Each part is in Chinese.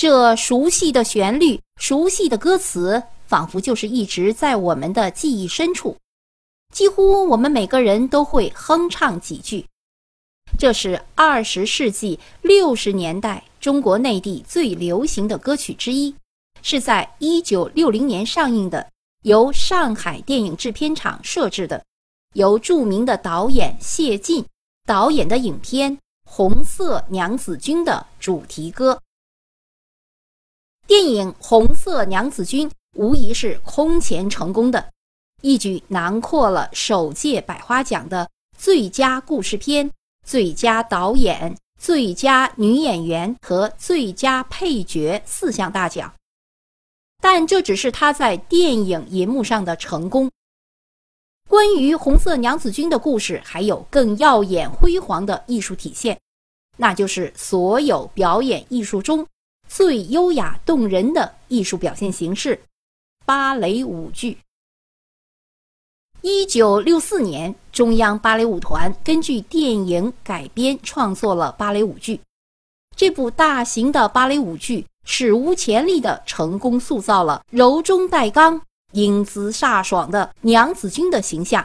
这熟悉的旋律、熟悉的歌词，仿佛就是一直在我们的记忆深处，几乎我们每个人都会哼唱几句。这是二十世纪六十年代中国内地最流行的歌曲之一，是在一九六零年上映的，由上海电影制片厂摄制的，由著名的导演谢晋导演的影片《红色娘子军》的主题歌。电影《红色娘子军》无疑是空前成功的，一举囊括了首届百花奖的最佳故事片、最佳导演、最佳女演员和最佳配角四项大奖。但这只是他在电影银幕上的成功。关于《红色娘子军》的故事，还有更耀眼辉煌的艺术体现，那就是所有表演艺术中。最优雅动人的艺术表现形式——芭蕾舞剧。一九六四年，中央芭蕾舞团根据电影改编创作了芭蕾舞剧。这部大型的芭蕾舞剧史无前例地成功塑造了柔中带刚、英姿飒爽的娘子军的形象，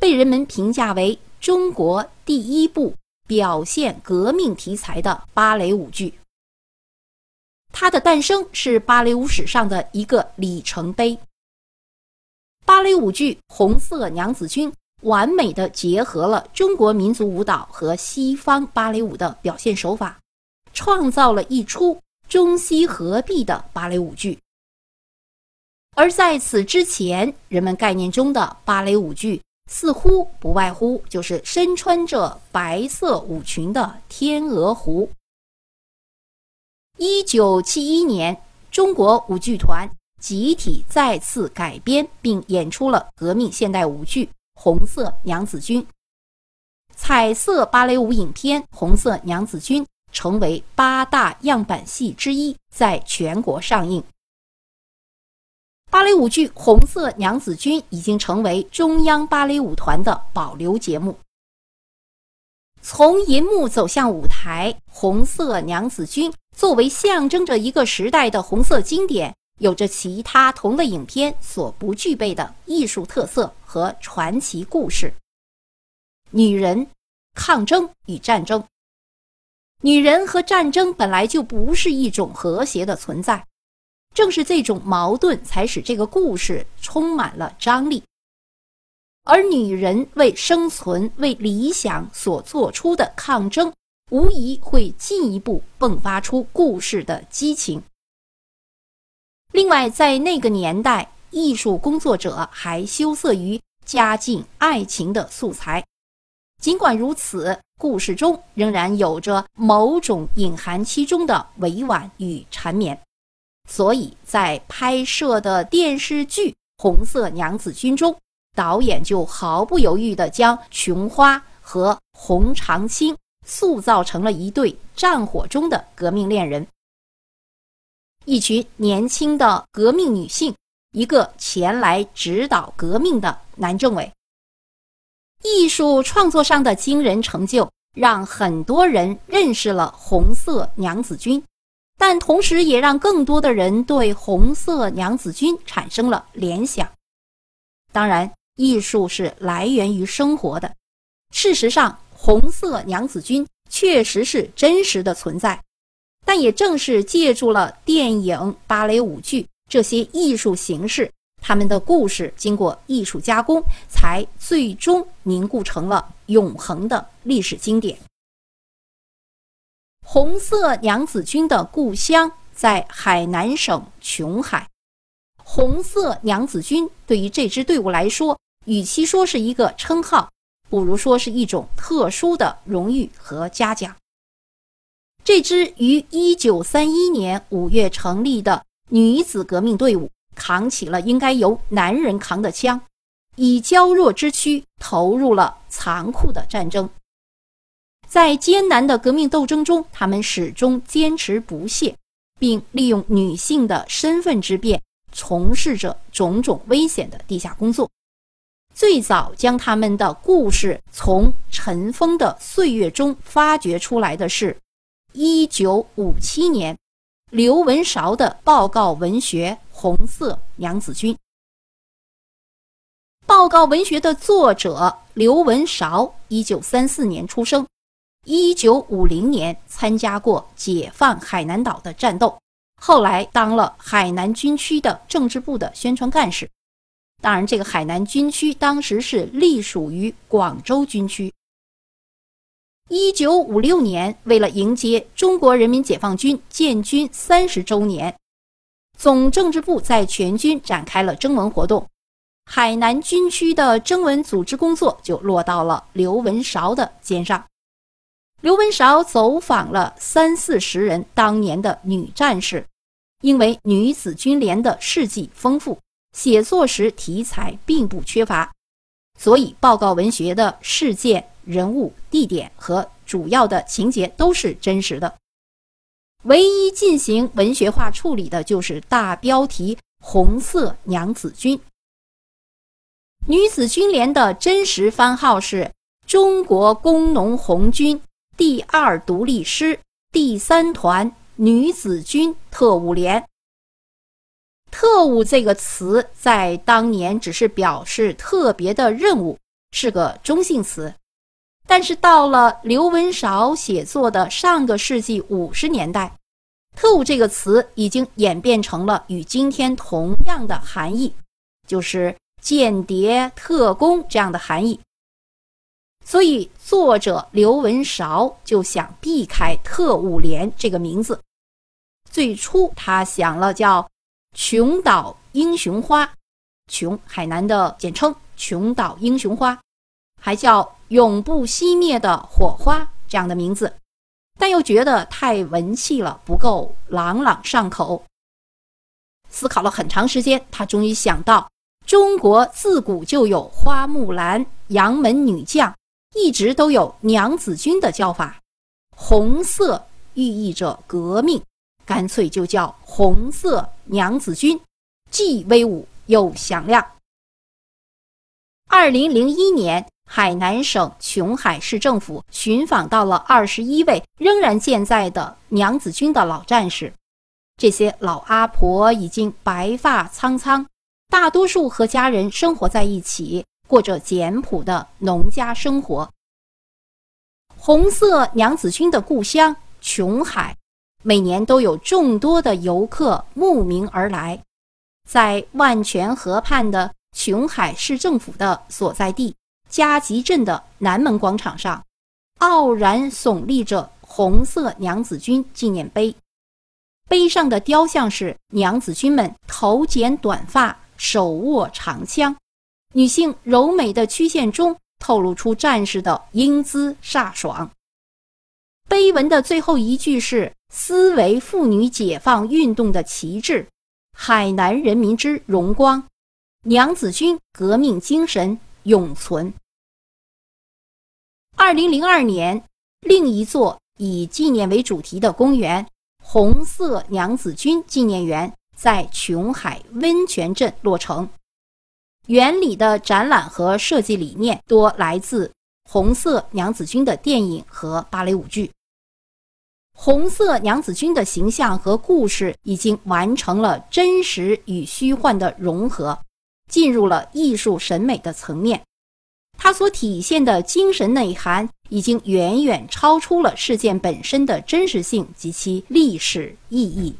被人们评价为中国第一部表现革命题材的芭蕾舞剧。它的诞生是芭蕾舞史上的一个里程碑。芭蕾舞剧《红色娘子军》完美的结合了中国民族舞蹈和西方芭蕾舞的表现手法，创造了一出中西合璧的芭蕾舞剧。而在此之前，人们概念中的芭蕾舞剧似乎不外乎就是身穿着白色舞裙的《天鹅湖》。一九七一年，中国舞剧团集体再次改编并演出了革命现代舞剧《红色娘子军》。彩色芭蕾舞影片《红色娘子军》成为八大样板戏之一，在全国上映。芭蕾舞剧《红色娘子军》已经成为中央芭蕾舞团的保留节目。从银幕走向舞台，《红色娘子军》作为象征着一个时代的红色经典，有着其他同类影片所不具备的艺术特色和传奇故事。女人、抗争与战争，女人和战争本来就不是一种和谐的存在，正是这种矛盾才使这个故事充满了张力。而女人为生存、为理想所做出的抗争，无疑会进一步迸发出故事的激情。另外，在那个年代，艺术工作者还羞涩于加进爱情的素材。尽管如此，故事中仍然有着某种隐含其中的委婉与缠绵。所以在拍摄的电视剧《红色娘子军》中。导演就毫不犹豫地将琼花和洪长青塑造成了一对战火中的革命恋人，一群年轻的革命女性，一个前来指导革命的男政委。艺术创作上的惊人成就，让很多人认识了红色娘子军，但同时也让更多的人对红色娘子军产生了联想。当然。艺术是来源于生活的。事实上，红色娘子军确实是真实的存在，但也正是借助了电影、芭蕾舞剧这些艺术形式，他们的故事经过艺术加工，才最终凝固成了永恒的历史经典。红色娘子军的故乡在海南省琼海。红色娘子军对于这支队伍来说，与其说是一个称号，不如说是一种特殊的荣誉和嘉奖。这支于1931年5月成立的女子革命队伍，扛起了应该由男人扛的枪，以娇弱之躯投入了残酷的战争。在艰难的革命斗争中，他们始终坚持不懈，并利用女性的身份之便，从事着种种危险的地下工作。最早将他们的故事从尘封的岁月中发掘出来的是，一九五七年，刘文韶的报告文学《红色娘子军》。报告文学的作者刘文韶，一九三四年出生，一九五零年参加过解放海南岛的战斗，后来当了海南军区的政治部的宣传干事。当然，这个海南军区当时是隶属于广州军区。一九五六年，为了迎接中国人民解放军建军三十周年，总政治部在全军展开了征文活动。海南军区的征文组织工作就落到了刘文韶的肩上。刘文韶走访了三四十人当年的女战士，因为女子军连的事迹丰富，写作时题材并不缺乏，所以报告文学的事件。人物、地点和主要的情节都是真实的，唯一进行文学化处理的就是大标题“红色娘子军”。女子军连的真实番号是中国工农红军第二独立师第三团女子军特务连。特务这个词在当年只是表示特别的任务，是个中性词。但是到了刘文韶写作的上个世纪五十年代，“特务”这个词已经演变成了与今天同样的含义，就是间谍、特工这样的含义。所以，作者刘文韶就想避开“特务连”这个名字。最初，他想了叫“琼岛英雄花”，琼海南的简称“琼岛英雄花”，还叫。永不熄灭的火花这样的名字，但又觉得太文气了，不够朗朗上口。思考了很长时间，他终于想到，中国自古就有花木兰、杨门女将，一直都有娘子军的叫法。红色寓意着革命，干脆就叫红色娘子军，既威武又响亮。二零零一年。海南省琼海市政府寻访到了二十一位仍然健在的娘子军的老战士，这些老阿婆已经白发苍苍，大多数和家人生活在一起，过着简朴的农家生活。红色娘子军的故乡琼海，每年都有众多的游客慕名而来，在万泉河畔的琼海市政府的所在地。嘉吉镇的南门广场上，傲然耸立着红色娘子军纪念碑，碑上的雕像是娘子军们头剪短发，手握长枪，女性柔美的曲线中透露出战士的英姿飒爽。碑文的最后一句是“思维妇女解放运动的旗帜，海南人民之荣光，娘子军革命精神”。永存。二零零二年，另一座以纪念为主题的公园——红色娘子军纪念园，在琼海温泉镇落成。园里的展览和设计理念多来自红色娘子军的电影和芭蕾舞剧。红色娘子军的形象和故事已经完成了真实与虚幻的融合。进入了艺术审美的层面，它所体现的精神内涵已经远远超出了事件本身的真实性及其历史意义。